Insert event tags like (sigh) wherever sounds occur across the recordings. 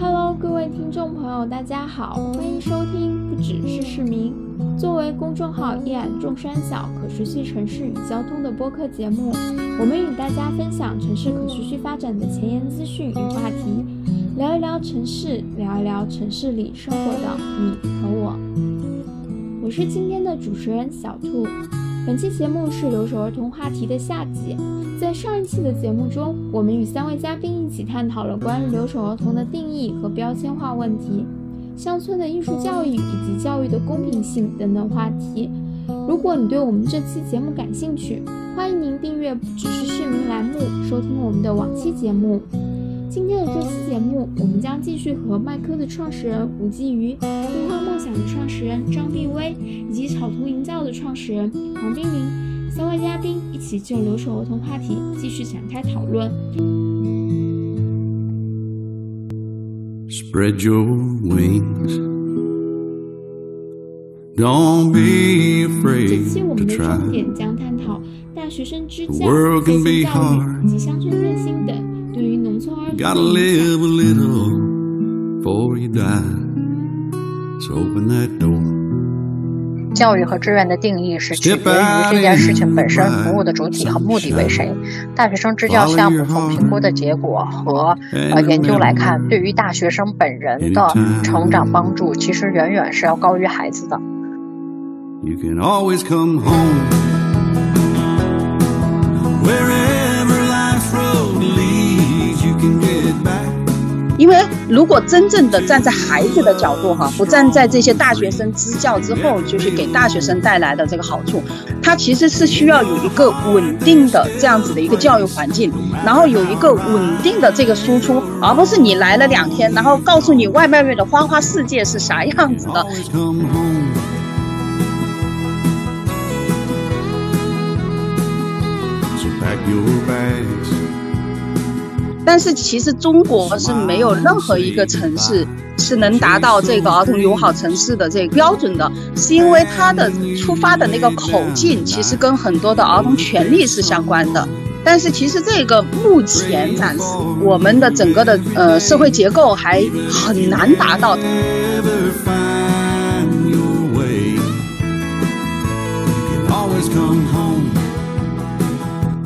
Hello，各位听众朋友，大家好，欢迎收听不只是市民。作为公众号“一览众山小”可持续城市与交通的播客节目，我们与大家分享城市可持续发展的前沿资讯与话题，聊一聊城市，聊一聊城市里生活的你和我。我是今天的主持人小兔。本期节目是留守儿童话题的下集。在上一期的节目中，我们与三位嘉宾一起探讨了关于留守儿童的定义和标签化问题、乡村的艺术教育以及教育的公平性等等话题。如果你对我们这期节目感兴趣，欢迎您订阅“不只是市民”栏目，收听我们的往期节目。今天的这期节目，我们将继续和麦科的创始人吴继瑜、樱花梦想的创始人张碧薇以及草图营造的创始人黄冰凌三位嘉宾一起就留守儿童话题继续展开讨论。Spread your wings. Don't be 这期 afraid 我们的.重点将探讨大学生支教、在线教育以及乡村振兴等对于农村儿童的 Gotta。live a little before you die. So open that door. 教育和志愿的定义是取决于这件事情本身服务的主体和目的为谁。大学生支教项目从评估的结果和呃研究来看，对于大学生本人的成长帮助，其实远远是要高于孩子的。You can always come home. 因为如果真正的站在孩子的角度哈，不站在这些大学生支教之后，就是给大学生带来的这个好处，它其实是需要有一个稳定的这样子的一个教育环境，然后有一个稳定的这个输出，而不是你来了两天，然后告诉你外卖面的花花世界是啥样子的，your bags. 但是其实中国是没有任何一个城市是能达到这个儿童友好城市的这个标准的，是因为它的出发的那个口径其实跟很多的儿童权利是相关的。但是其实这个目前暂时我们的整个的呃社会结构还很难达到。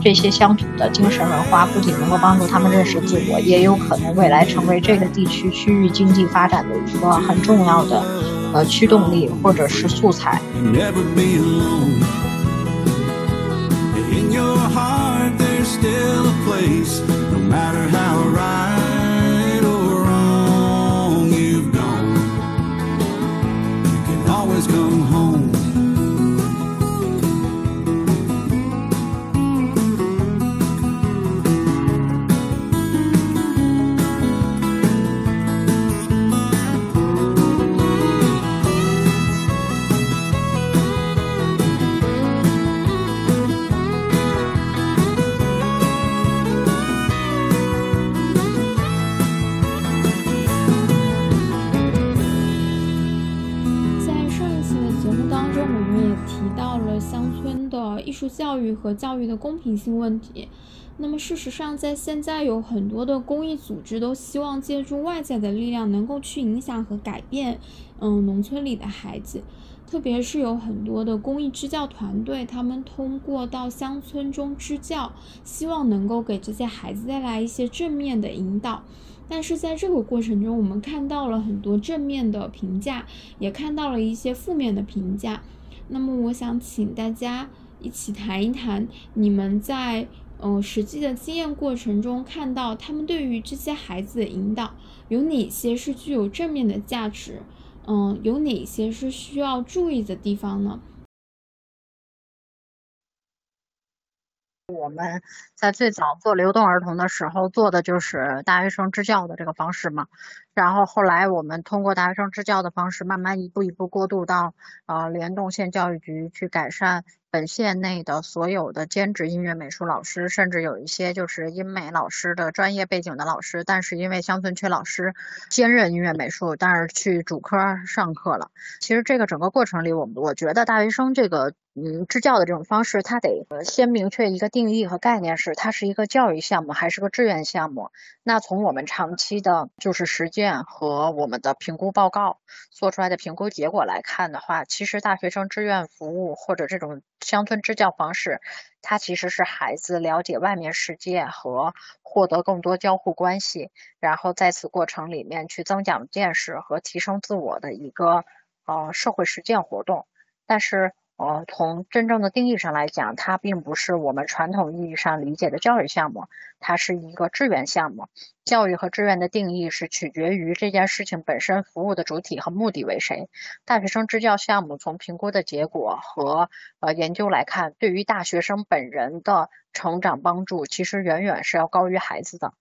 这些乡土的精神文化不仅能够帮助他们认识自我，也有可能未来成为这个地区区域经济发展的一个很重要的呃驱动力或者是素材。Still a place, 教育和教育的公平性问题。那么，事实上，在现在有很多的公益组织都希望借助外在的力量，能够去影响和改变，嗯，农村里的孩子。特别是有很多的公益支教团队，他们通过到乡村中支教，希望能够给这些孩子带来一些正面的引导。但是在这个过程中，我们看到了很多正面的评价，也看到了一些负面的评价。那么，我想请大家一起谈一谈，你们在呃实际的经验过程中看到他们对于这些孩子的引导有哪些是具有正面的价值？嗯，有哪些是需要注意的地方呢？我们在最早做流动儿童的时候，做的就是大学生支教的这个方式嘛。然后后来我们通过大学生支教的方式，慢慢一步一步过渡到呃联动县教育局去改善本县内的所有的兼职音乐美术老师，甚至有一些就是音美老师的专业背景的老师，但是因为乡村缺老师，兼任音乐美术，但是去主科上课了。其实这个整个过程里，我们我觉得大学生这个嗯，支教的这种方式，它得先明确一个定义和概念，是它是一个教育项目还是个志愿项目。那从我们长期的就是实践和我们的评估报告做出来的评估结果来看的话，其实大学生志愿服务或者这种乡村支教方式，它其实是孩子了解外面世界和获得更多交互关系，然后在此过程里面去增长见识和提升自我的一个呃社会实践活动。但是。呃，从真正的定义上来讲，它并不是我们传统意义上理解的教育项目，它是一个志愿项目。教育和志愿的定义是取决于这件事情本身服务的主体和目的为谁。大学生支教项目从评估的结果和呃研究来看，对于大学生本人的成长帮助，其实远远是要高于孩子的。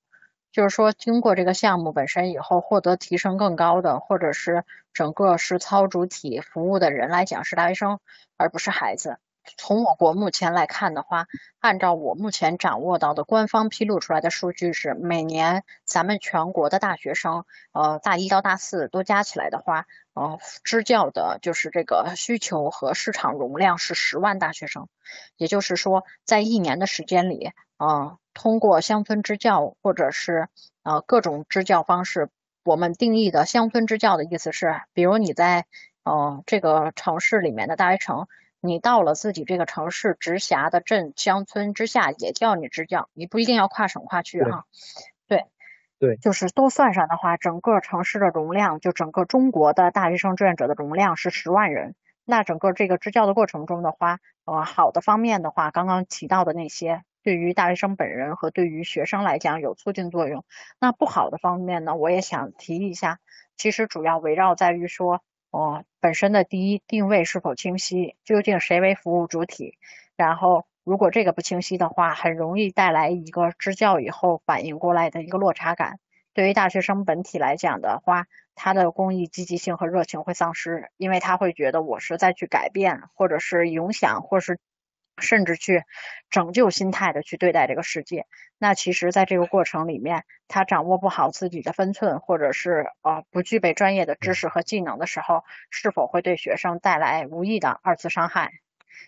就是说，经过这个项目本身以后获得提升更高的，或者是整个实操主体服务的人来讲是大学生，而不是孩子。从我国目前来看的话，按照我目前掌握到的官方披露出来的数据是，每年咱们全国的大学生，呃，大一到大四都加起来的话，呃，支教的就是这个需求和市场容量是十万大学生，也就是说，在一年的时间里，嗯。通过乡村支教，或者是呃各种支教方式，我们定义的乡村支教的意思是，比如你在呃这个城市里面的大学城，你到了自己这个城市直辖的镇乡村之下，也叫你支教，你不一定要跨省跨区哈。对，对，就是都算上的话，整个城市的容量，就整个中国的大学生志愿者的容量是十万人。那整个这个支教的过程中的话，呃好的方面的话，刚刚提到的那些。对于大学生本人和对于学生来讲有促进作用。那不好的方面呢，我也想提一下。其实主要围绕在于说，哦，本身的第一定位是否清晰，究竟谁为服务主体。然后，如果这个不清晰的话，很容易带来一个支教以后反应过来的一个落差感。对于大学生本体来讲的话，他的公益积极性和热情会丧失，因为他会觉得我是在去改变，或者是影响，或是。甚至去拯救心态的去对待这个世界，那其实，在这个过程里面，他掌握不好自己的分寸，或者是呃不具备专业的知识和技能的时候，是否会对学生带来无意的二次伤害？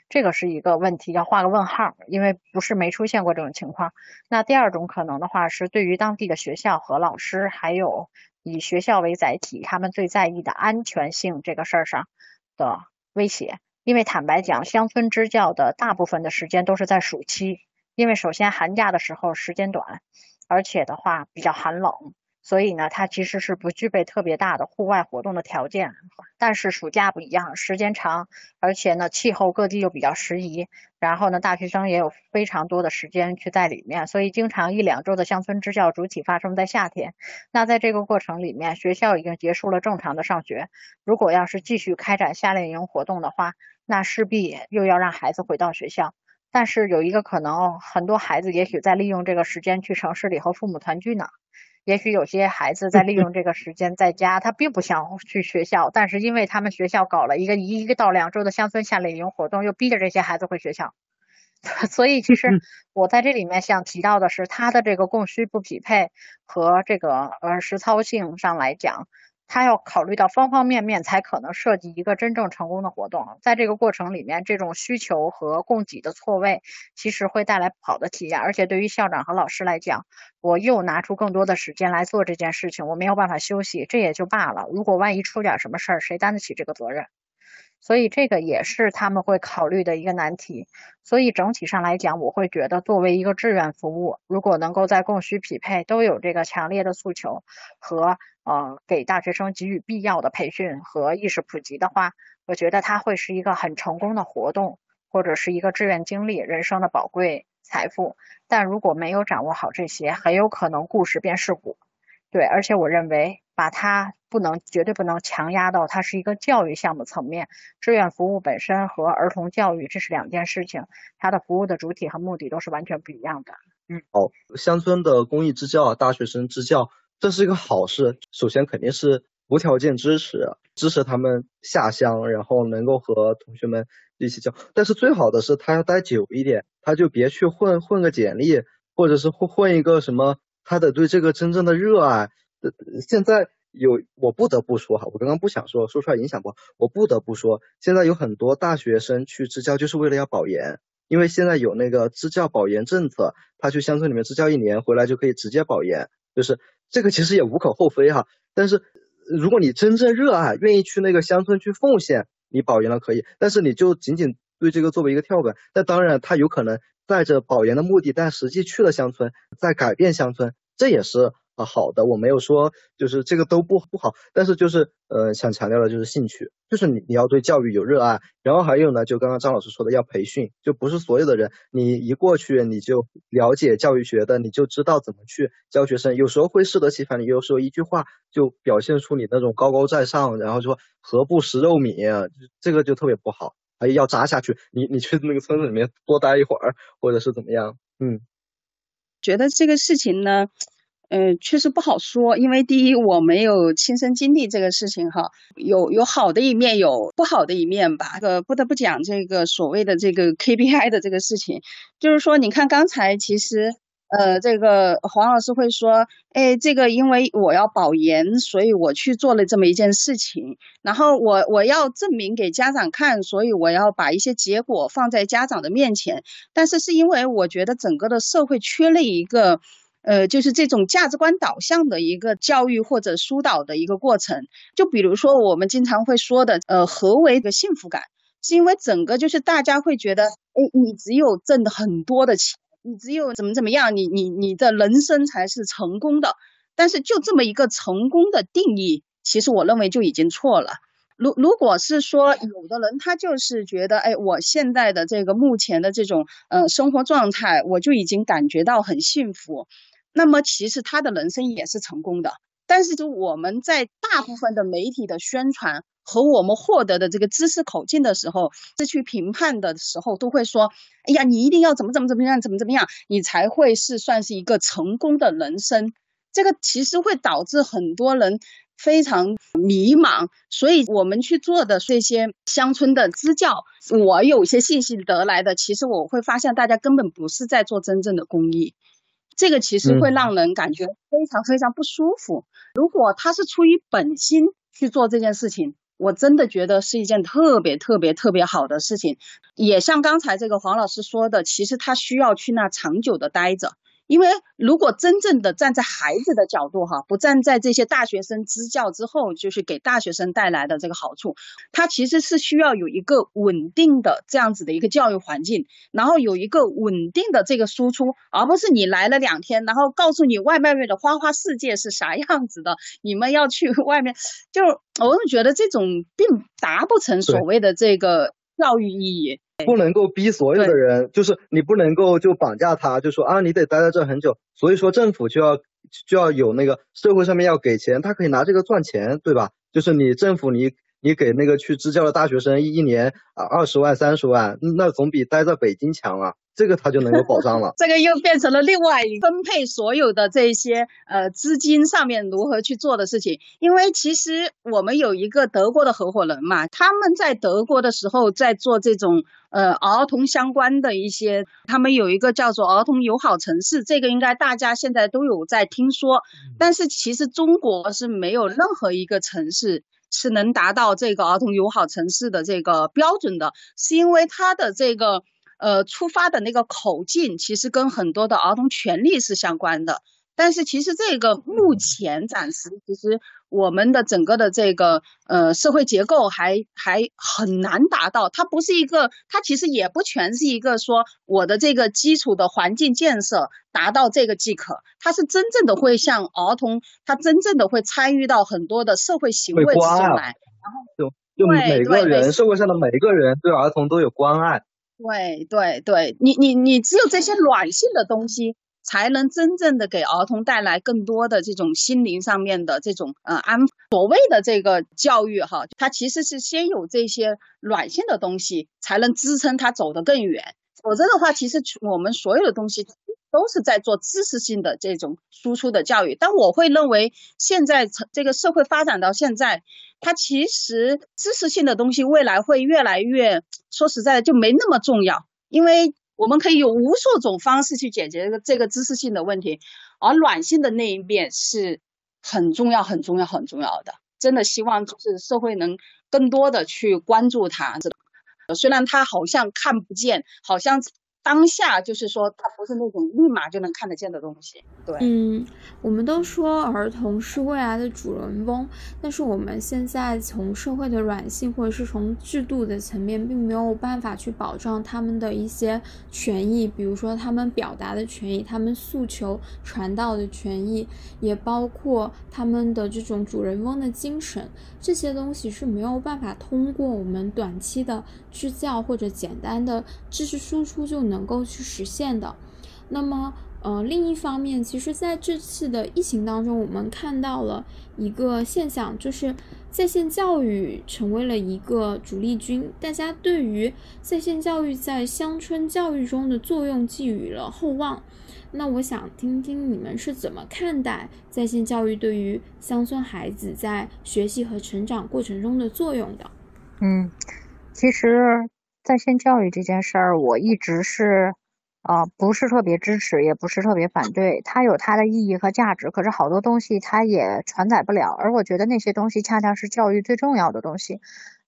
这个是一个问题，要画个问号，因为不是没出现过这种情况。那第二种可能的话，是对于当地的学校和老师，还有以学校为载体，他们最在意的安全性这个事儿上的威胁。因为坦白讲，乡村支教的大部分的时间都是在暑期，因为首先寒假的时候时间短，而且的话比较寒冷，所以呢，它其实是不具备特别大的户外活动的条件。但是暑假不一样，时间长，而且呢，气候各地又比较适宜，然后呢，大学生也有非常多的时间去在里面，所以经常一两周的乡村支教主体发生在夏天。那在这个过程里面，学校已经结束了正常的上学，如果要是继续开展夏令营活动的话，那势必又要让孩子回到学校，但是有一个可能，很多孩子也许在利用这个时间去城市里和父母团聚呢。也许有些孩子在利用这个时间在家，他并不想去学校，但是因为他们学校搞了一个一个到两周的乡村夏令营活动，又逼着这些孩子回学校。(laughs) 所以其实我在这里面想提到的是，他的这个供需不匹配和这个呃实操性上来讲。他要考虑到方方面面，才可能设计一个真正成功的活动。在这个过程里面，这种需求和供给的错位，其实会带来不好的体验。而且对于校长和老师来讲，我又拿出更多的时间来做这件事情，我没有办法休息，这也就罢了。如果万一出点什么事儿，谁担得起这个责任？所以这个也是他们会考虑的一个难题。所以整体上来讲，我会觉得作为一个志愿服务，如果能够在供需匹配都有这个强烈的诉求和呃给大学生给予必要的培训和意识普及的话，我觉得它会是一个很成功的活动，或者是一个志愿经历人生的宝贵财富。但如果没有掌握好这些，很有可能故事变事故。对，而且我认为。把它不能绝对不能强压到它是一个教育项目层面，志愿服务本身和儿童教育这是两件事情，它的服务的主体和目的都是完全不一样的。嗯，好，乡村的公益支教，大学生支教，这是一个好事。首先肯定是无条件支持，支持他们下乡，然后能够和同学们一起教。但是最好的是他要待久一点，他就别去混混个简历，或者是混混一个什么，他得对这个真正的热爱。现在有我不得不说哈，我刚刚不想说，说出来影响不好，我不得不说，现在有很多大学生去支教就是为了要保研，因为现在有那个支教保研政策，他去乡村里面支教一年回来就可以直接保研，就是这个其实也无可厚非哈。但是如果你真正热爱，愿意去那个乡村去奉献，你保研了可以，但是你就仅仅对这个作为一个跳板，那当然他有可能带着保研的目的，但实际去了乡村，在改变乡村，这也是。啊，好的，我没有说就是这个都不不好，但是就是呃想强调的就是兴趣，就是你你要对教育有热爱，然后还有呢，就刚刚张老师说的要培训，就不是所有的人你一过去你就了解教育学的，你就知道怎么去教学生，有时候会适得其反，你有时候一句话就表现出你那种高高在上，然后说何不食肉糜，这个就特别不好，哎要扎下去，你你去那个村子里面多待一会儿，或者是怎么样，嗯，觉得这个事情呢。嗯，确实不好说，因为第一我没有亲身经历这个事情哈，有有好的一面，有不好的一面吧。这个不得不讲这个所谓的这个 KPI 的这个事情，就是说，你看刚才其实呃，这个黄老师会说，哎，这个因为我要保研，所以我去做了这么一件事情，然后我我要证明给家长看，所以我要把一些结果放在家长的面前，但是是因为我觉得整个的社会缺了一个。呃，就是这种价值观导向的一个教育或者疏导的一个过程。就比如说我们经常会说的，呃，何为一个幸福感？是因为整个就是大家会觉得，哎，你只有挣很多的钱，你只有怎么怎么样，你你你的人生才是成功的。但是就这么一个成功的定义，其实我认为就已经错了。如如果是说有的人他就是觉得，哎，我现在的这个目前的这种呃生活状态，我就已经感觉到很幸福。那么其实他的人生也是成功的，但是就我们在大部分的媒体的宣传和我们获得的这个知识口径的时候，是去评判的时候，都会说，哎呀，你一定要怎么怎么怎么样，怎么怎么样，你才会是算是一个成功的人生。这个其实会导致很多人非常迷茫，所以我们去做的这些乡村的支教，我有些信息得来的，其实我会发现大家根本不是在做真正的公益。这个其实会让人感觉非常非常不舒服。如果他是出于本心去做这件事情，我真的觉得是一件特别特别特别好的事情。也像刚才这个黄老师说的，其实他需要去那长久的待着。因为如果真正的站在孩子的角度哈，不站在这些大学生支教之后，就是给大学生带来的这个好处，他其实是需要有一个稳定的这样子的一个教育环境，然后有一个稳定的这个输出，而不是你来了两天，然后告诉你外面的花花世界是啥样子的，你们要去外面，就我总觉得这种并达不成所谓的这个教育意义。不能够逼所有的人，就是你不能够就绑架他，就说啊，你得待在这很久。所以说政府就要就要有那个社会上面要给钱，他可以拿这个赚钱，对吧？就是你政府你你给那个去支教的大学生一年啊二十万三十万，那总比待在北京强啊。这个他就能够保障了，(laughs) 这个又变成了另外分配所有的这些呃资金上面如何去做的事情。因为其实我们有一个德国的合伙人嘛，他们在德国的时候在做这种呃儿童相关的一些，他们有一个叫做儿童友好城市，这个应该大家现在都有在听说。但是其实中国是没有任何一个城市是能达到这个儿童友好城市的这个标准的，是因为它的这个。呃，出发的那个口径其实跟很多的儿童权利是相关的，但是其实这个目前暂时，其实我们的整个的这个呃社会结构还还很难达到。它不是一个，它其实也不全是一个说我的这个基础的环境建设达到这个即可，它是真正的会像儿童，他真正的会参与到很多的社会行为之中来，然后就就每个人社会上的每个人对儿童都有关爱。对对对，你你你只有这些软性的东西，才能真正的给儿童带来更多的这种心灵上面的这种呃安。所谓的这个教育哈，它其实是先有这些软性的东西，才能支撑他走得更远。否则的话，其实我们所有的东西。都是在做知识性的这种输出的教育，但我会认为现在这个社会发展到现在，它其实知识性的东西未来会越来越，说实在的就没那么重要，因为我们可以有无数种方式去解决这个这个知识性的问题，而软性的那一面是很重要、很重要、很重要的。真的希望就是社会能更多的去关注它。虽然它好像看不见，好像。当下就是说，它不是那种立马就能看得见的东西。对，嗯，我们都说儿童是未来的主人翁，但是我们现在从社会的软性或者是从制度的层面，并没有办法去保障他们的一些权益，比如说他们表达的权益，他们诉求传道的权益，也包括他们的这种主人翁的精神，这些东西是没有办法通过我们短期的支教或者简单的知识输出就能。能够去实现的。那么，呃，另一方面，其实在这次的疫情当中，我们看到了一个现象，就是在线教育成为了一个主力军。大家对于在线教育在乡村教育中的作用寄予了厚望。那我想听听你们是怎么看待在线教育对于乡村孩子在学习和成长过程中的作用的？嗯，其实。在线教育这件事儿，我一直是，呃，不是特别支持，也不是特别反对。它有它的意义和价值，可是好多东西它也传载不了。而我觉得那些东西恰恰是教育最重要的东西。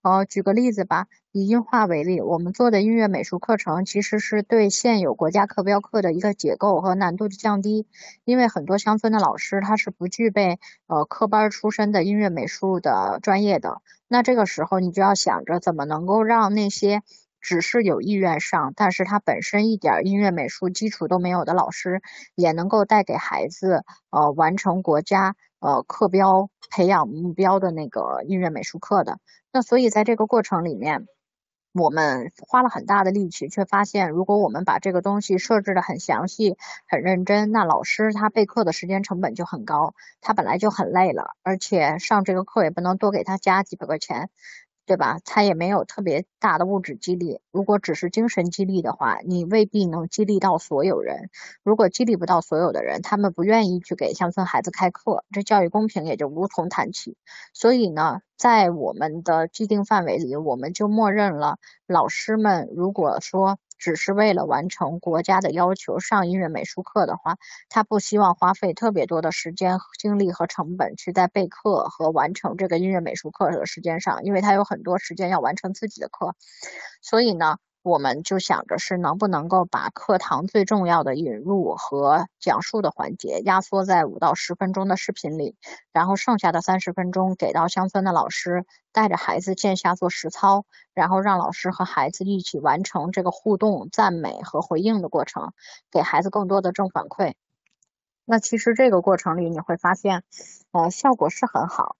呃，举个例子吧，以音画为例，我们做的音乐美术课程其实是对现有国家课标课的一个解构和难度的降低。因为很多乡村的老师他是不具备呃科班出身的音乐美术的专业的，那这个时候你就要想着怎么能够让那些。只是有意愿上，但是他本身一点音乐美术基础都没有的老师，也能够带给孩子呃完成国家呃课标培养目标的那个音乐美术课的。那所以在这个过程里面，我们花了很大的力气，却发现如果我们把这个东西设置的很详细、很认真，那老师他备课的时间成本就很高，他本来就很累了，而且上这个课也不能多给他加几百块钱。对吧？他也没有特别大的物质激励。如果只是精神激励的话，你未必能激励到所有人。如果激励不到所有的人，他们不愿意去给乡村孩子开课，这教育公平也就无从谈起。所以呢，在我们的既定范围里，我们就默认了老师们如果说。只是为了完成国家的要求上音乐美术课的话，他不希望花费特别多的时间、精力和成本去在备课和完成这个音乐美术课的时间上，因为他有很多时间要完成自己的课，所以呢。我们就想着是能不能够把课堂最重要的引入和讲述的环节压缩在五到十分钟的视频里，然后剩下的三十分钟给到乡村的老师带着孩子线下做实操，然后让老师和孩子一起完成这个互动、赞美和回应的过程，给孩子更多的正反馈。那其实这个过程里你会发现，呃，效果是很好。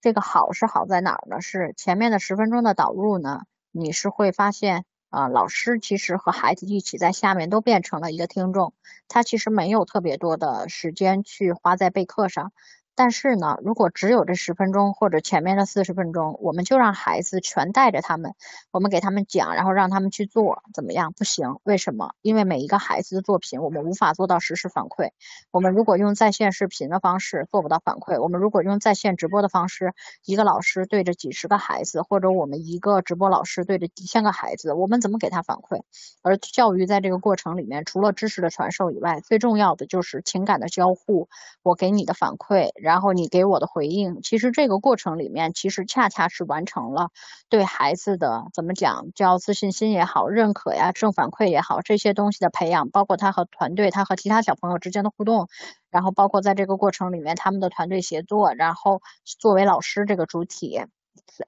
这个好是好在哪儿呢？是前面的十分钟的导入呢，你是会发现。啊，老师其实和孩子一起在下面都变成了一个听众，他其实没有特别多的时间去花在备课上。但是呢，如果只有这十分钟或者前面的四十分钟，我们就让孩子全带着他们，我们给他们讲，然后让他们去做，怎么样？不行，为什么？因为每一个孩子的作品，我们无法做到实时反馈。我们如果用在线视频的方式做不到反馈，我们如果用在线直播的方式，一个老师对着几十个孩子，或者我们一个直播老师对着几千个孩子，我们怎么给他反馈？而教育在这个过程里面，除了知识的传授以外，最重要的就是情感的交互。我给你的反馈。然后你给我的回应，其实这个过程里面，其实恰恰是完成了对孩子的怎么讲，叫自信心也好，认可呀，正反馈也好，这些东西的培养，包括他和团队，他和其他小朋友之间的互动，然后包括在这个过程里面他们的团队协作，然后作为老师这个主体，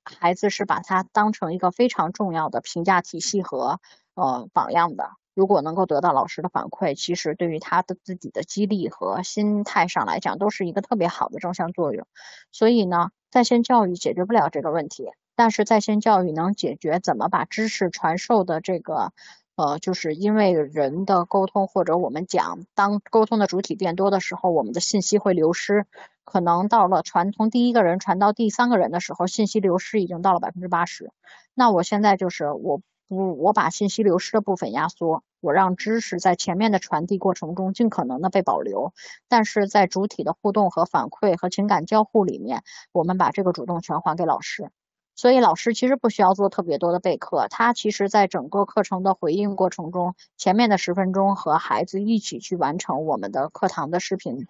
孩子是把他当成一个非常重要的评价体系和呃榜样的。如果能够得到老师的反馈，其实对于他的自己的激励和心态上来讲，都是一个特别好的正向作用。所以呢，在线教育解决不了这个问题，但是在线教育能解决怎么把知识传授的这个，呃，就是因为人的沟通或者我们讲，当沟通的主体变多的时候，我们的信息会流失，可能到了传从第一个人传到第三个人的时候，信息流失已经到了百分之八十。那我现在就是我。我我把信息流失的部分压缩，我让知识在前面的传递过程中尽可能的被保留，但是在主体的互动和反馈和情感交互里面，我们把这个主动权还给老师。所以老师其实不需要做特别多的备课，他其实在整个课程的回应过程中，前面的十分钟和孩子一起去完成我们的课堂的视频。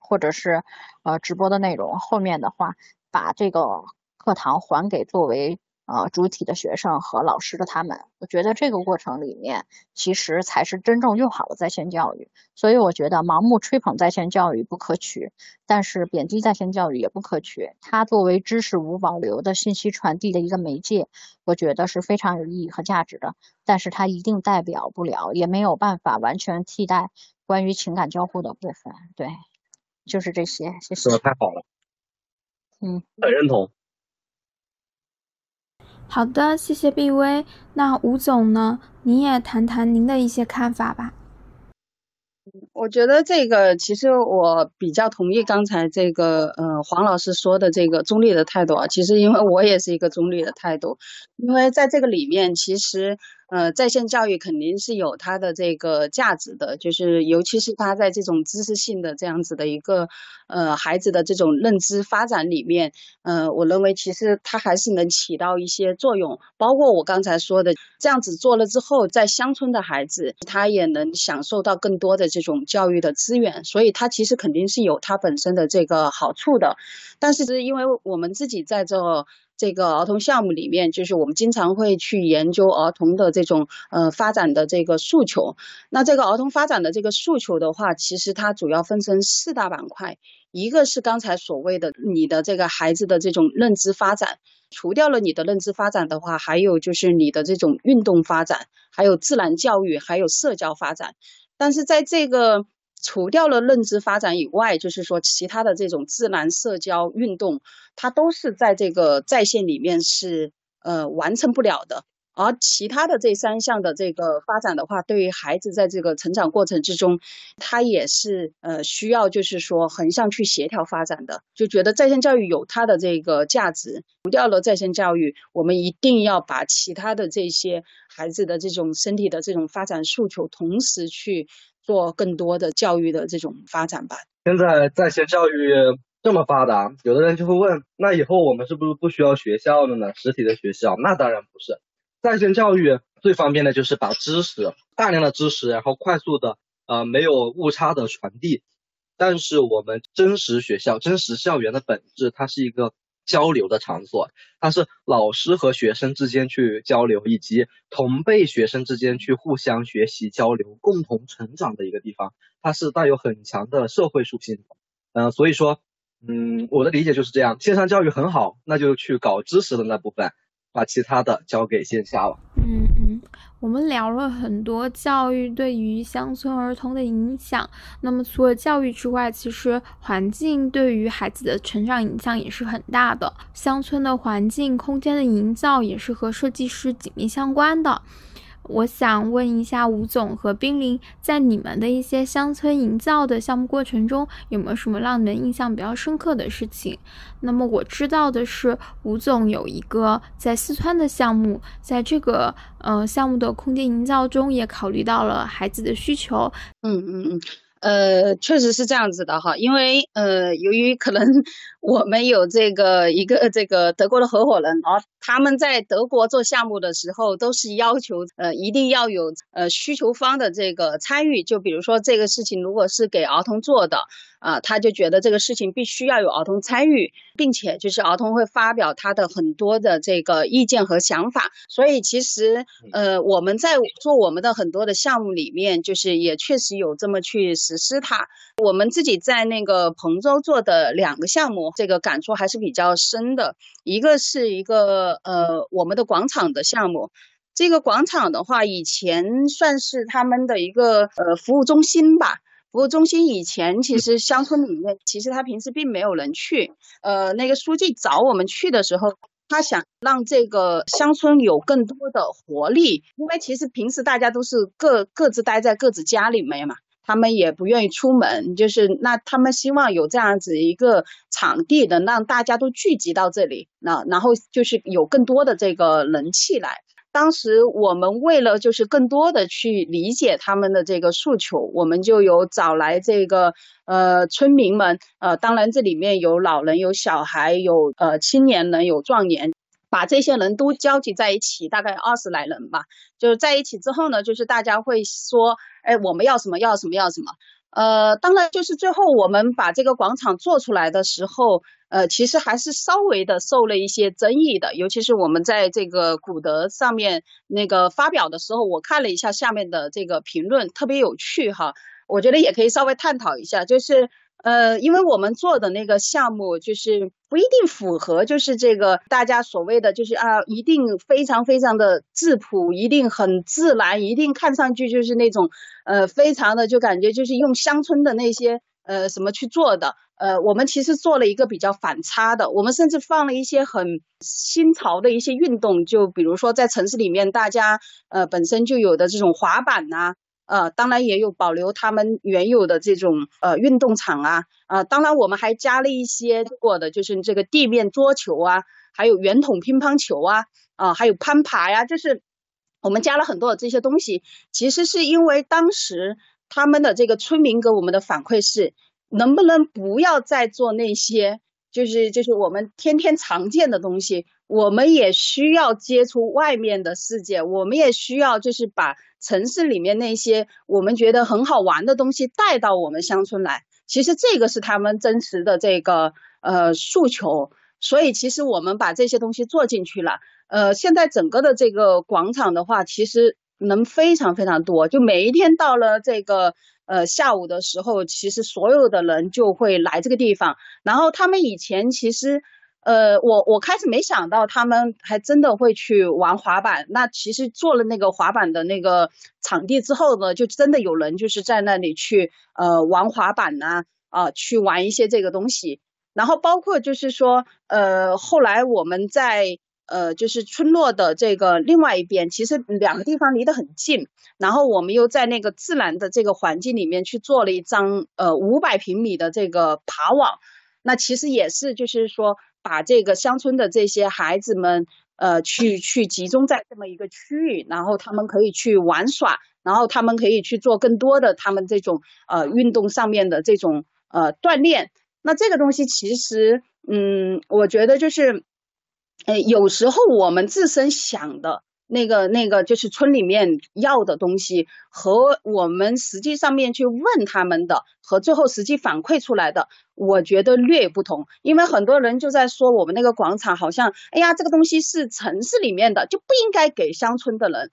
或者是呃直播的内容，后面的话把这个课堂还给作为。呃，主体的学生和老师的他们，我觉得这个过程里面，其实才是真正用好了在线教育。所以我觉得盲目吹捧在线教育不可取，但是贬低在线教育也不可取。它作为知识无保留的信息传递的一个媒介，我觉得是非常有意义和价值的。但是它一定代表不了，也没有办法完全替代关于情感交互的部分。对，就是这些。谢谢。说的太好了。嗯，很认同。好的，谢谢毕威。那吴总呢？您也谈谈您的一些看法吧。我觉得这个其实我比较同意刚才这个呃黄老师说的这个中立的态度啊。其实因为我也是一个中立的态度，因为在这个里面其实。呃，在线教育肯定是有它的这个价值的，就是尤其是他在这种知识性的这样子的一个呃孩子的这种认知发展里面，呃，我认为其实它还是能起到一些作用。包括我刚才说的，这样子做了之后，在乡村的孩子他也能享受到更多的这种教育的资源，所以它其实肯定是有它本身的这个好处的。但是因为我们自己在这。这个儿童项目里面，就是我们经常会去研究儿童的这种呃发展的这个诉求。那这个儿童发展的这个诉求的话，其实它主要分成四大板块。一个是刚才所谓的你的这个孩子的这种认知发展，除掉了你的认知发展的话，还有就是你的这种运动发展，还有自然教育，还有社交发展。但是在这个除掉了认知发展以外，就是说其他的这种自然、社交、运动，它都是在这个在线里面是呃完成不了的。而其他的这三项的这个发展的话，对于孩子在这个成长过程之中，他也是呃需要就是说横向去协调发展的。就觉得在线教育有它的这个价值，除掉了在线教育，我们一定要把其他的这些孩子的这种身体的这种发展诉求，同时去。做更多的教育的这种发展吧。现在在线教育这么发达，有的人就会问：那以后我们是不是不需要学校了呢？实体的学校？那当然不是。在线教育最方便的就是把知识大量的知识，然后快速的呃没有误差的传递。但是我们真实学校、真实校园的本质，它是一个。交流的场所，它是老师和学生之间去交流，以及同辈学生之间去互相学习、交流、共同成长的一个地方。它是带有很强的社会属性。嗯，所以说，嗯，我的理解就是这样。线上教育很好，那就去搞知识的那部分，把其他的交给线下了。嗯我们聊了很多教育对于乡村儿童的影响，那么除了教育之外，其实环境对于孩子的成长影响也是很大的。乡村的环境空间的营造也是和设计师紧密相关的。我想问一下吴总和冰凌，在你们的一些乡村营造的项目过程中，有没有什么让你们印象比较深刻的事情？那么我知道的是，吴总有一个在四川的项目，在这个呃项目的空间营造中，也考虑到了孩子的需求。嗯嗯嗯。呃，确实是这样子的哈，因为呃，由于可能 (laughs) 我们有这个一个这个德国的合伙人啊，他们在德国做项目的时候，都是要求呃一定要有呃需求方的这个参与，就比如说这个事情如果是给儿童做的。啊，他就觉得这个事情必须要有儿童参与，并且就是儿童会发表他的很多的这个意见和想法。所以其实，呃，我们在做我们的很多的项目里面，就是也确实有这么去实施它。我们自己在那个彭州做的两个项目，这个感触还是比较深的。一个是一个呃我们的广场的项目，这个广场的话，以前算是他们的一个呃服务中心吧。服务中心以前其实乡村里面，其实他平时并没有人去。呃，那个书记找我们去的时候，他想让这个乡村有更多的活力，因为其实平时大家都是各各自待在各自家里面嘛，他们也不愿意出门，就是那他们希望有这样子一个场地，能让大家都聚集到这里，那然后就是有更多的这个人气来。当时我们为了就是更多的去理解他们的这个诉求，我们就有找来这个呃村民们，呃，当然这里面有老人、有小孩、有呃青年人、有壮年，把这些人都交集在一起，大概二十来人吧。就是在一起之后呢，就是大家会说，哎，我们要什么要什么要什么。呃，当然就是最后我们把这个广场做出来的时候，呃，其实还是稍微的受了一些争议的，尤其是我们在这个古德上面那个发表的时候，我看了一下下面的这个评论，特别有趣哈，我觉得也可以稍微探讨一下，就是。呃，因为我们做的那个项目就是不一定符合，就是这个大家所谓的就是啊，一定非常非常的质朴，一定很自然，一定看上去就是那种呃，非常的就感觉就是用乡村的那些呃什么去做的。呃，我们其实做了一个比较反差的，我们甚至放了一些很新潮的一些运动，就比如说在城市里面大家呃本身就有的这种滑板呐。呃，当然也有保留他们原有的这种呃运动场啊，啊，当然我们还加了一些过的，就是这个地面桌球啊，还有圆筒乒乓球啊，啊，还有攀爬呀，就是我们加了很多的这些东西。其实是因为当时他们的这个村民给我们的反馈是，能不能不要再做那些，就是就是我们天天常见的东西。我们也需要接触外面的世界，我们也需要就是把城市里面那些我们觉得很好玩的东西带到我们乡村来。其实这个是他们真实的这个呃诉求，所以其实我们把这些东西做进去了。呃，现在整个的这个广场的话，其实能非常非常多，就每一天到了这个呃下午的时候，其实所有的人就会来这个地方。然后他们以前其实。呃，我我开始没想到他们还真的会去玩滑板。那其实做了那个滑板的那个场地之后呢，就真的有人就是在那里去呃玩滑板呐，啊，去玩一些这个东西。然后包括就是说，呃，后来我们在呃就是村落的这个另外一边，其实两个地方离得很近。然后我们又在那个自然的这个环境里面去做了一张呃五百平米的这个爬网。那其实也是就是说。把这个乡村的这些孩子们，呃，去去集中在这么一个区域，然后他们可以去玩耍，然后他们可以去做更多的他们这种呃运动上面的这种呃锻炼。那这个东西其实，嗯，我觉得就是，哎，有时候我们自身想的。那个那个就是村里面要的东西和我们实际上面去问他们的和最后实际反馈出来的，我觉得略不同。因为很多人就在说我们那个广场好像，哎呀，这个东西是城市里面的，就不应该给乡村的人。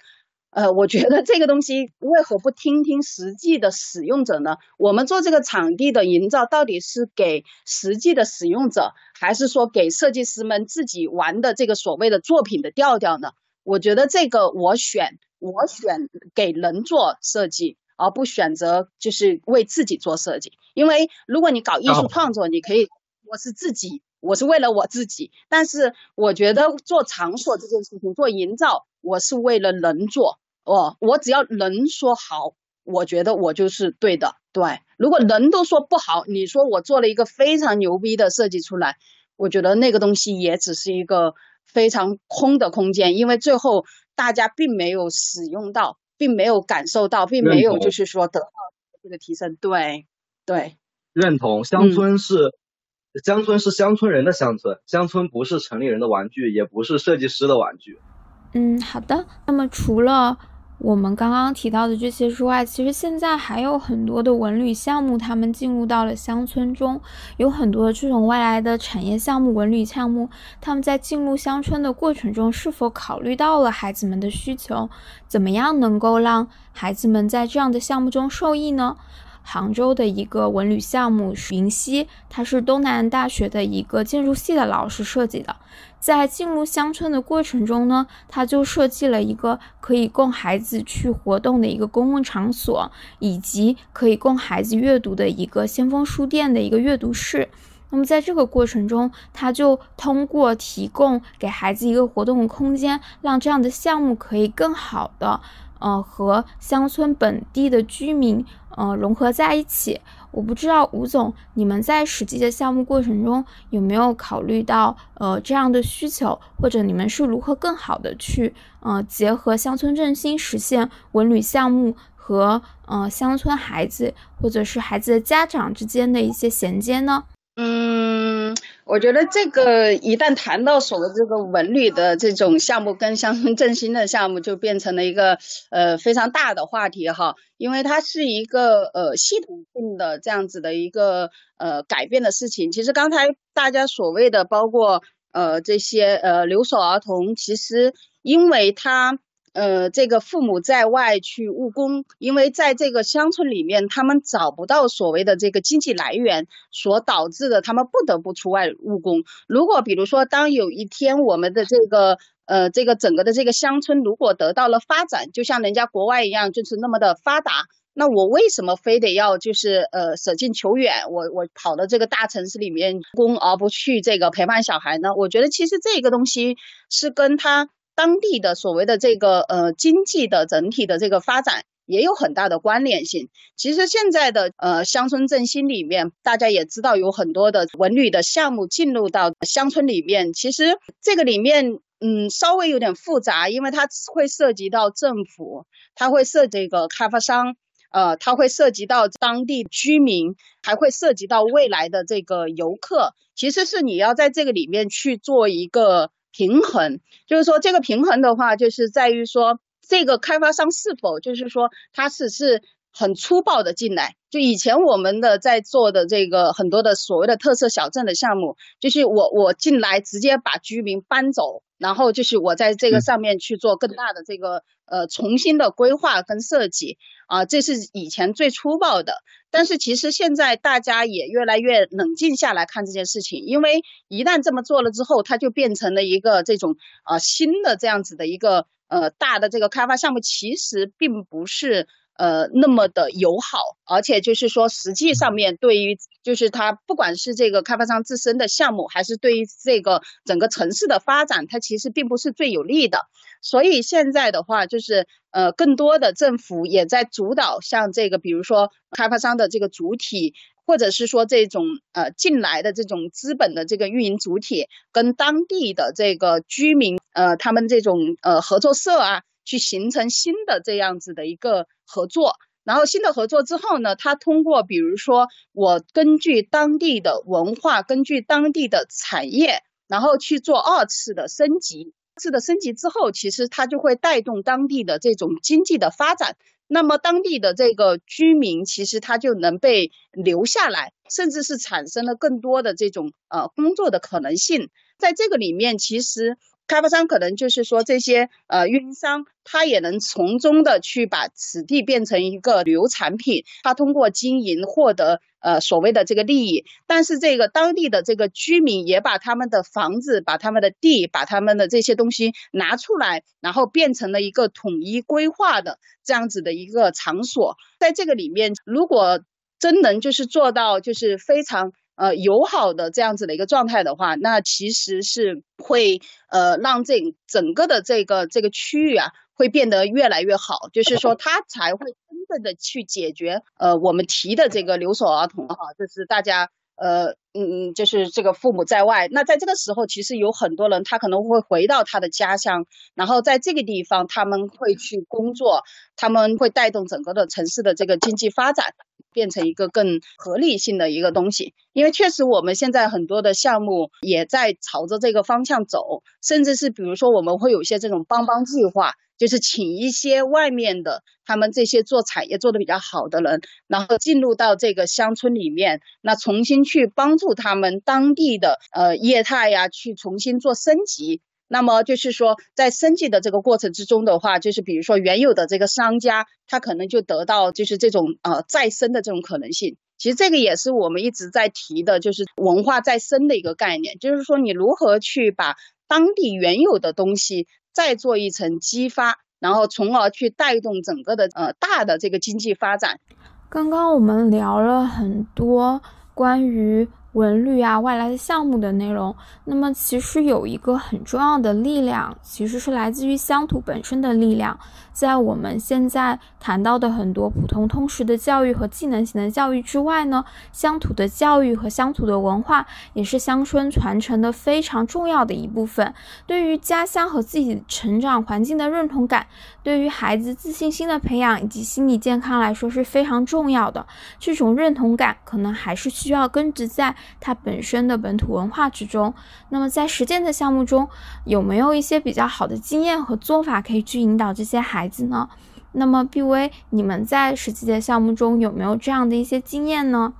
呃，我觉得这个东西为何不听听实际的使用者呢？我们做这个场地的营造，到底是给实际的使用者，还是说给设计师们自己玩的这个所谓的作品的调调呢？我觉得这个我选我选给人做设计，而不选择就是为自己做设计。因为如果你搞艺术创作，你可以我是自己，我是为了我自己。但是我觉得做场所这件事情，做营造，我是为了人做。哦，我只要人说好，我觉得我就是对的。对，如果人都说不好，你说我做了一个非常牛逼的设计出来，我觉得那个东西也只是一个。非常空的空间，因为最后大家并没有使用到，并没有感受到，并没有就是说得到这个提升。对，对，认同。乡村是乡村是乡村人的乡村，乡村不是城里人的玩具，也不是设计师的玩具。嗯，好的。那么除了。我们刚刚提到的这些之外，其实现在还有很多的文旅项目，他们进入到了乡村中，有很多这种外来的产业项目、文旅项目，他们在进入乡村的过程中，是否考虑到了孩子们的需求？怎么样能够让孩子们在这样的项目中受益呢？杭州的一个文旅项目云溪，它是东南大学的一个建筑系的老师设计的。在进入乡村的过程中呢，他就设计了一个可以供孩子去活动的一个公共场所，以及可以供孩子阅读的一个先锋书店的一个阅读室。那么在这个过程中，他就通过提供给孩子一个活动的空间，让这样的项目可以更好的。呃，和乡村本地的居民呃融合在一起。我不知道吴总，你们在实际的项目过程中有没有考虑到呃这样的需求，或者你们是如何更好的去呃结合乡村振兴，实现文旅项目和呃乡村孩子或者是孩子的家长之间的一些衔接呢？嗯，我觉得这个一旦谈到所谓这个文旅的这种项目跟乡村振兴的项目，就变成了一个呃非常大的话题哈，因为它是一个呃系统性的这样子的一个呃改变的事情。其实刚才大家所谓的包括呃这些呃留守儿童，其实因为他。呃，这个父母在外去务工，因为在这个乡村里面，他们找不到所谓的这个经济来源，所导致的他们不得不出外务工。如果比如说，当有一天我们的这个呃这个整个的这个乡村如果得到了发展，就像人家国外一样，就是那么的发达，那我为什么非得要就是呃舍近求远，我我跑到这个大城市里面工，而不去这个陪伴小孩呢？我觉得其实这个东西是跟他。当地的所谓的这个呃经济的整体的这个发展也有很大的关联性。其实现在的呃乡村振兴里面，大家也知道有很多的文旅的项目进入到乡村里面。其实这个里面嗯稍微有点复杂，因为它会涉及到政府，它会涉及这个开发商，呃，它会涉及到当地居民，还会涉及到未来的这个游客。其实是你要在这个里面去做一个。平衡就是说，这个平衡的话，就是在于说，这个开发商是否就是说，他是是很粗暴的进来。就以前我们的在做的这个很多的所谓的特色小镇的项目，就是我我进来直接把居民搬走，然后就是我在这个上面去做更大的这个呃重新的规划跟设计啊，这是以前最粗暴的。但是其实现在大家也越来越冷静下来看这件事情，因为一旦这么做了之后，它就变成了一个这种啊新的这样子的一个呃大的这个开发项目，其实并不是。呃，那么的友好，而且就是说，实际上面对于就是它，不管是这个开发商自身的项目，还是对于这个整个城市的发展，它其实并不是最有利的。所以现在的话，就是呃，更多的政府也在主导，像这个，比如说开发商的这个主体，或者是说这种呃进来的这种资本的这个运营主体，跟当地的这个居民，呃，他们这种呃合作社啊。去形成新的这样子的一个合作，然后新的合作之后呢，他通过比如说我根据当地的文化，根据当地的产业，然后去做二次的升级。二次的升级之后，其实它就会带动当地的这种经济的发展。那么当地的这个居民，其实他就能被留下来，甚至是产生了更多的这种呃工作的可能性。在这个里面，其实。开发商可能就是说这些呃运营商，他也能从中的去把此地变成一个旅游产品，他通过经营获得呃所谓的这个利益。但是这个当地的这个居民也把他们的房子、把他们的地、把他们的这些东西拿出来，然后变成了一个统一规划的这样子的一个场所。在这个里面，如果真能就是做到就是非常。呃，友好的这样子的一个状态的话，那其实是会呃让这整个的这个这个区域啊，会变得越来越好，就是说它才会真正的去解决呃我们提的这个留守儿童哈，就是大家呃嗯嗯，就是这个父母在外，那在这个时候，其实有很多人他可能会回到他的家乡，然后在这个地方他们会去工作，他们会带动整个的城市的这个经济发展。变成一个更合理性的一个东西，因为确实我们现在很多的项目也在朝着这个方向走，甚至是比如说我们会有一些这种帮帮计划，就是请一些外面的他们这些做产业做的比较好的人，然后进入到这个乡村里面，那重新去帮助他们当地的呃业态呀，去重新做升级。那么就是说，在升级的这个过程之中的话，就是比如说原有的这个商家，他可能就得到就是这种呃再生的这种可能性。其实这个也是我们一直在提的，就是文化再生的一个概念，就是说你如何去把当地原有的东西再做一层激发，然后从而去带动整个的呃大的这个经济发展。刚刚我们聊了很多关于。文旅啊，外来的项目的内容，那么其实有一个很重要的力量，其实是来自于乡土本身的力量。在我们现在谈到的很多普通通识的教育和技能型的教育之外呢，乡土的教育和乡土的文化也是乡村传承的非常重要的一部分。对于家乡和自己成长环境的认同感，对于孩子自信心的培养以及心理健康来说是非常重要的。这种认同感可能还是需要根植在。它本身的本土文化之中。那么在实践的项目中，有没有一些比较好的经验和做法可以去引导这些孩子呢？那么毕威你们在实际的项目中有没有这样的一些经验呢？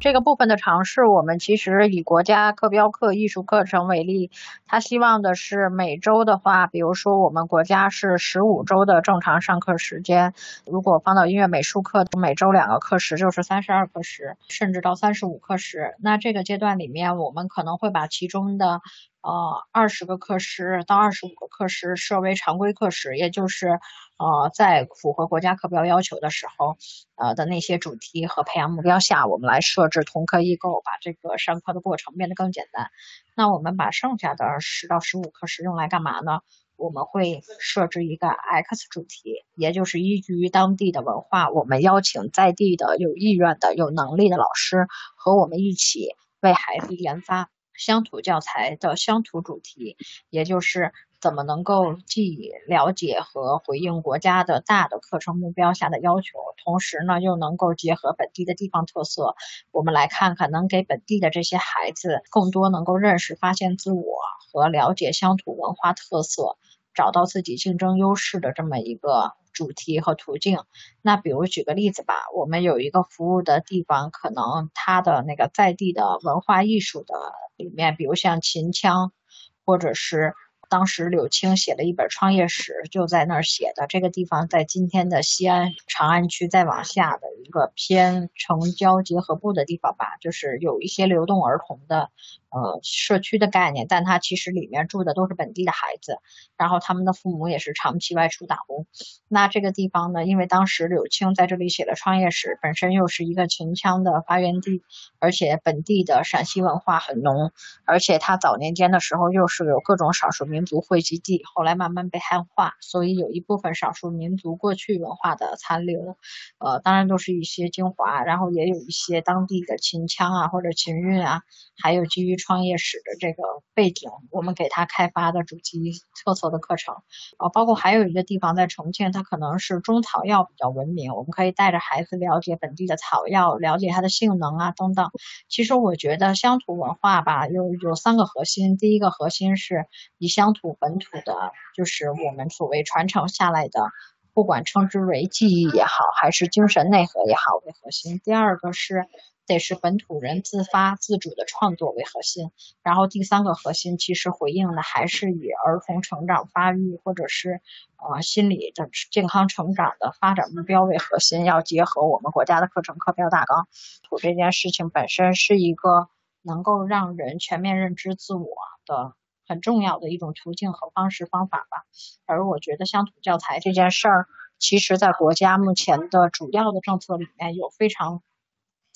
这个部分的尝试，我们其实以国家课标课艺术课程为例，他希望的是每周的话，比如说我们国家是十五周的正常上课时间，如果放到音乐美术课，每周两个课时就是三十二课时，甚至到三十五课时。那这个阶段里面，我们可能会把其中的呃二十个课时到二十五个课时设为常规课时，也就是呃在符合国家课标要求的时候，呃的那些主题和培养目标下，我们来设置同课异构，把这个上课的过程变得更简单。那我们把剩下的十到十五课时用来干嘛呢？我们会设置一个 X 主题，也就是依据当地的文化，我们邀请在地的有意愿的、有能力的老师和我们一起为孩子研发乡土教材的乡土主题，也就是怎么能够既了解和回应国家的大的课程目标下的要求，同时呢又能够结合本地的地方特色，我们来看看能给本地的这些孩子更多能够认识、发现自我和了解乡土文化特色。找到自己竞争优势的这么一个主题和途径。那比如举个例子吧，我们有一个服务的地方，可能它的那个在地的文化艺术的里面，比如像秦腔，或者是当时柳青写了一本创业史，就在那儿写的。这个地方在今天的西安长安区再往下的一个偏城郊结合部的地方吧，就是有一些流动儿童的。呃，社区的概念，但它其实里面住的都是本地的孩子，然后他们的父母也是长期外出打工。那这个地方呢，因为当时柳青在这里写了创业史，本身又是一个秦腔的发源地，而且本地的陕西文化很浓，而且他早年间的时候又是有各种少数民族汇集地，后来慢慢被汉化，所以有一部分少数民族过去文化的残留，呃，当然都是一些精华，然后也有一些当地的秦腔啊或者秦韵啊，还有基于。创业史的这个背景，我们给他开发的主题特色的课程，啊，包括还有一个地方在重庆，它可能是中草药比较闻名，我们可以带着孩子了解本地的草药，了解它的性能啊等等。其实我觉得乡土文化吧，有有三个核心，第一个核心是以乡土本土的，就是我们所谓传承下来的，不管称之为技艺也好，还是精神内核也好为核心。第二个是。得是本土人自发自主的创作为核心，然后第三个核心其实回应的还是以儿童成长发育或者是呃心理的健康成长的发展目标为核心，要结合我们国家的课程课标大纲。土这件事情本身是一个能够让人全面认知自我的很重要的一种途径和方式方法吧。而我觉得乡土教材这件事儿，其实在国家目前的主要的政策里面有非常。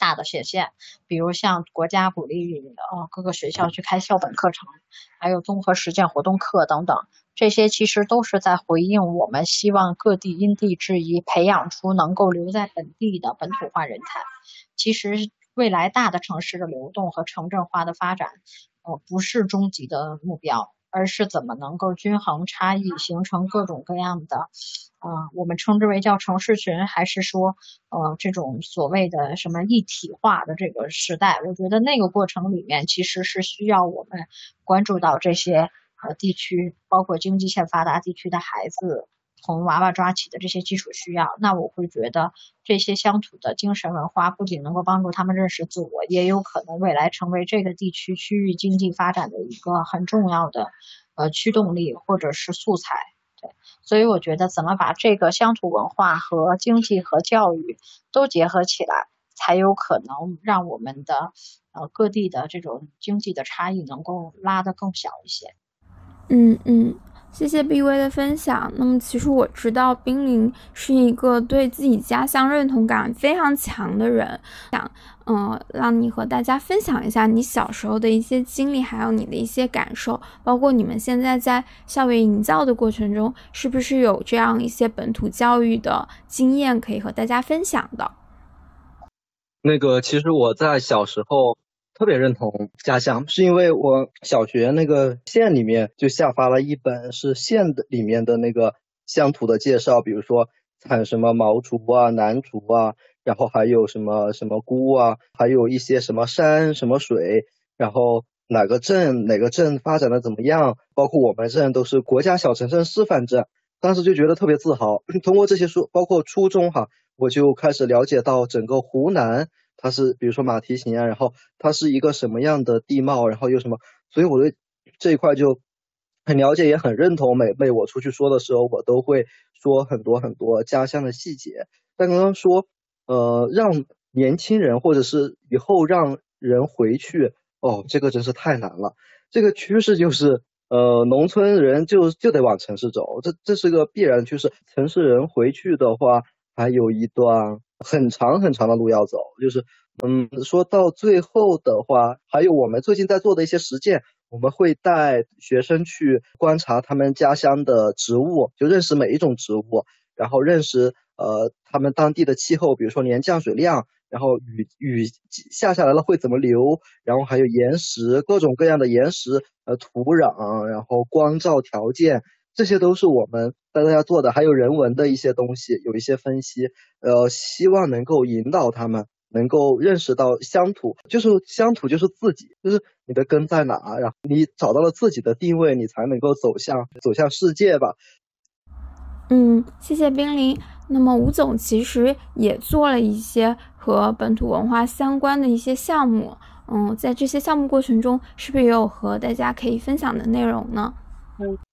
大的显现，比如像国家鼓励呃各个学校去开校本课程，还有综合实践活动课等等，这些其实都是在回应我们希望各地因地制宜培养出能够留在本地的本土化人才。其实未来大的城市的流动和城镇化的发展，呃不是终极的目标。而是怎么能够均衡差异，形成各种各样的，啊，我们称之为叫城市群，还是说，呃，这种所谓的什么一体化的这个时代？我觉得那个过程里面其实是需要我们关注到这些呃地区，包括经济欠发达地区的孩子。从娃娃抓起的这些基础需要，那我会觉得这些乡土的精神文化不仅能够帮助他们认识自我，也有可能未来成为这个地区区域经济发展的一个很重要的呃驱动力或者是素材。对，所以我觉得怎么把这个乡土文化和经济和教育都结合起来，才有可能让我们的呃各地的这种经济的差异能够拉得更小一些。嗯嗯。谢谢 B V 的分享。那么，其实我知道冰凌是一个对自己家乡认同感非常强的人。想，嗯，让你和大家分享一下你小时候的一些经历，还有你的一些感受，包括你们现在在校园营造的过程中，是不是有这样一些本土教育的经验可以和大家分享的？那个，其实我在小时候。特别认同家乡，是因为我小学那个县里面就下发了一本是县的里面的那个乡土的介绍，比如说产什么毛竹啊、楠竹啊，然后还有什么什么菇啊，还有一些什么山什么水，然后哪个镇哪个镇发展的怎么样，包括我们镇都是国家小城镇示范镇，当时就觉得特别自豪。(clears throat) 通过这些书，包括初中哈，我就开始了解到整个湖南，它是比如说马蹄形啊，然后它是一个什么样的地貌，然后又什么，所以我对这一块就。很了解，也很认同。每每我出去说的时候，我都会说很多很多家乡的细节。但刚刚说，呃，让年轻人或者是以后让人回去，哦，这个真是太难了。这个趋势就是，呃，农村人就就得往城市走，这这是个必然趋势。城市人回去的话，还有一段很长很长的路要走。就是，嗯，说到最后的话，还有我们最近在做的一些实践。我们会带学生去观察他们家乡的植物，就认识每一种植物，然后认识呃他们当地的气候，比如说年降水量，然后雨雨下下来了会怎么流，然后还有岩石各种各样的岩石呃土壤，然后光照条件，这些都是我们带大家做的，还有人文的一些东西，有一些分析，呃，希望能够引导他们。能够认识到乡土就是乡土就是自己，就是你的根在哪，然后你找到了自己的定位，你才能够走向走向世界吧。嗯，谢谢冰凌。那么吴总其实也做了一些和本土文化相关的一些项目，嗯，在这些项目过程中，是不是也有和大家可以分享的内容呢？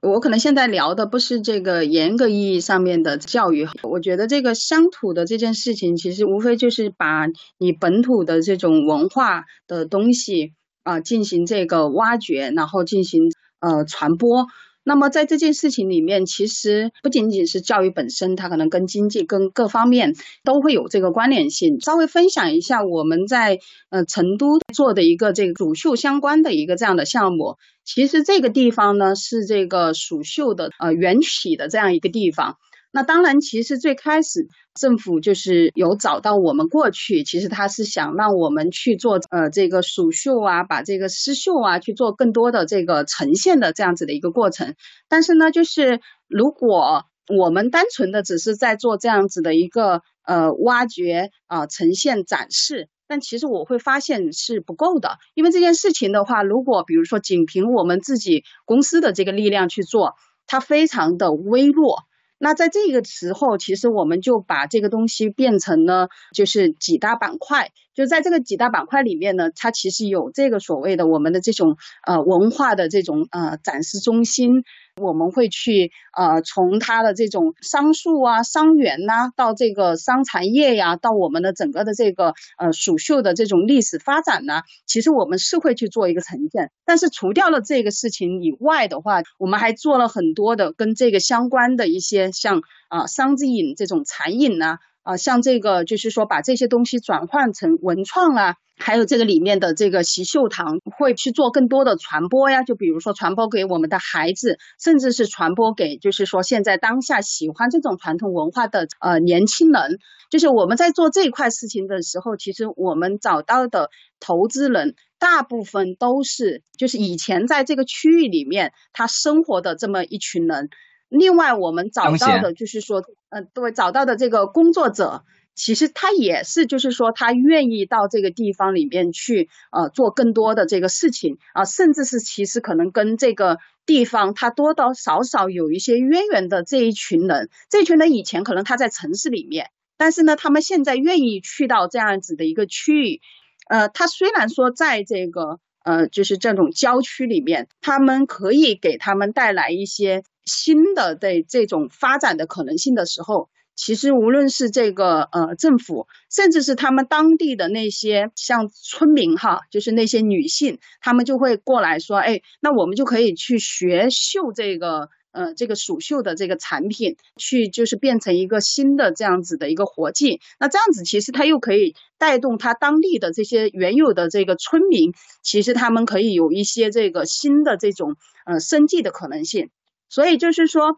我可能现在聊的不是这个严格意义上面的教育，我觉得这个乡土的这件事情，其实无非就是把你本土的这种文化的东西啊进行这个挖掘，然后进行呃传播。那么在这件事情里面，其实不仅仅是教育本身，它可能跟经济、跟各方面都会有这个关联性。稍微分享一下我们在呃成都做的一个这个蜀绣相关的一个这样的项目。其实这个地方呢是这个蜀绣的呃缘起的这样一个地方。那当然，其实最开始政府就是有找到我们过去，其实他是想让我们去做呃这个蜀绣啊，把这个丝绣啊去做更多的这个呈现的这样子的一个过程。但是呢，就是如果我们单纯的只是在做这样子的一个呃挖掘啊呈现展示，但其实我会发现是不够的，因为这件事情的话，如果比如说仅凭我们自己公司的这个力量去做，它非常的微弱。那在这个时候，其实我们就把这个东西变成了就是几大板块，就在这个几大板块里面呢，它其实有这个所谓的我们的这种呃文化的这种呃展示中心。我们会去呃，从它的这种桑树啊、桑园呐，到这个桑蚕业呀，到我们的整个的这个呃蜀绣的这种历史发展呢，其实我们是会去做一个呈现。但是除掉了这个事情以外的话，我们还做了很多的跟这个相关的一些像啊桑之影这种蚕影呐。啊，像这个就是说，把这些东西转换成文创啊，还有这个里面的这个习绣堂会去做更多的传播呀。就比如说传播给我们的孩子，甚至是传播给就是说现在当下喜欢这种传统文化的呃年轻人。就是我们在做这一块事情的时候，其实我们找到的投资人大部分都是就是以前在这个区域里面他生活的这么一群人。另外，我们找到的就是说，嗯，对，找到的这个工作者，其实他也是，就是说，他愿意到这个地方里面去，呃，做更多的这个事情啊，甚至是其实可能跟这个地方他多多少少有一些渊源的这一群人，这群人以前可能他在城市里面，但是呢，他们现在愿意去到这样子的一个区域，呃，他虽然说在这个。呃，就是这种郊区里面，他们可以给他们带来一些新的的这种发展的可能性的时候，其实无论是这个呃政府，甚至是他们当地的那些像村民哈，就是那些女性，他们就会过来说，哎，那我们就可以去学绣这个。呃，这个蜀绣的这个产品，去就是变成一个新的这样子的一个活计，那这样子其实它又可以带动它当地的这些原有的这个村民，其实他们可以有一些这个新的这种呃生计的可能性。所以就是说，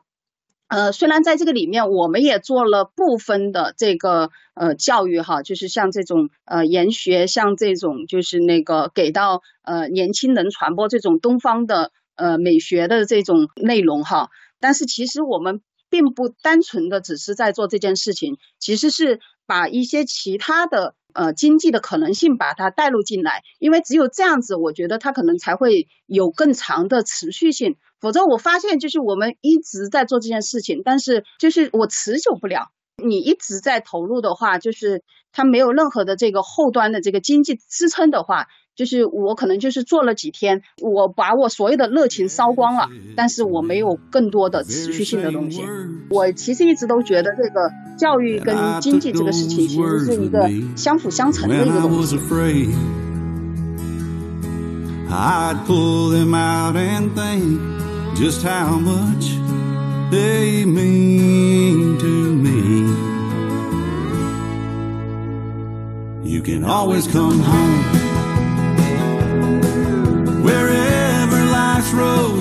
呃，虽然在这个里面我们也做了部分的这个呃教育哈，就是像这种呃研学，像这种就是那个给到呃年轻人传播这种东方的。呃，美学的这种内容哈，但是其实我们并不单纯的只是在做这件事情，其实是把一些其他的呃经济的可能性把它带入进来，因为只有这样子，我觉得它可能才会有更长的持续性。否则，我发现就是我们一直在做这件事情，但是就是我持久不了。你一直在投入的话，就是它没有任何的这个后端的这个经济支撑的话，就是我可能就是做了几天，我把我所有的热情烧光了，但是我没有更多的持续性的东西。我其实一直都觉得这个教育跟经济这个事情其实是一个相辅相成的一个东西。I'd pull them out and think just how much they mean to me. You can always come home wherever life's road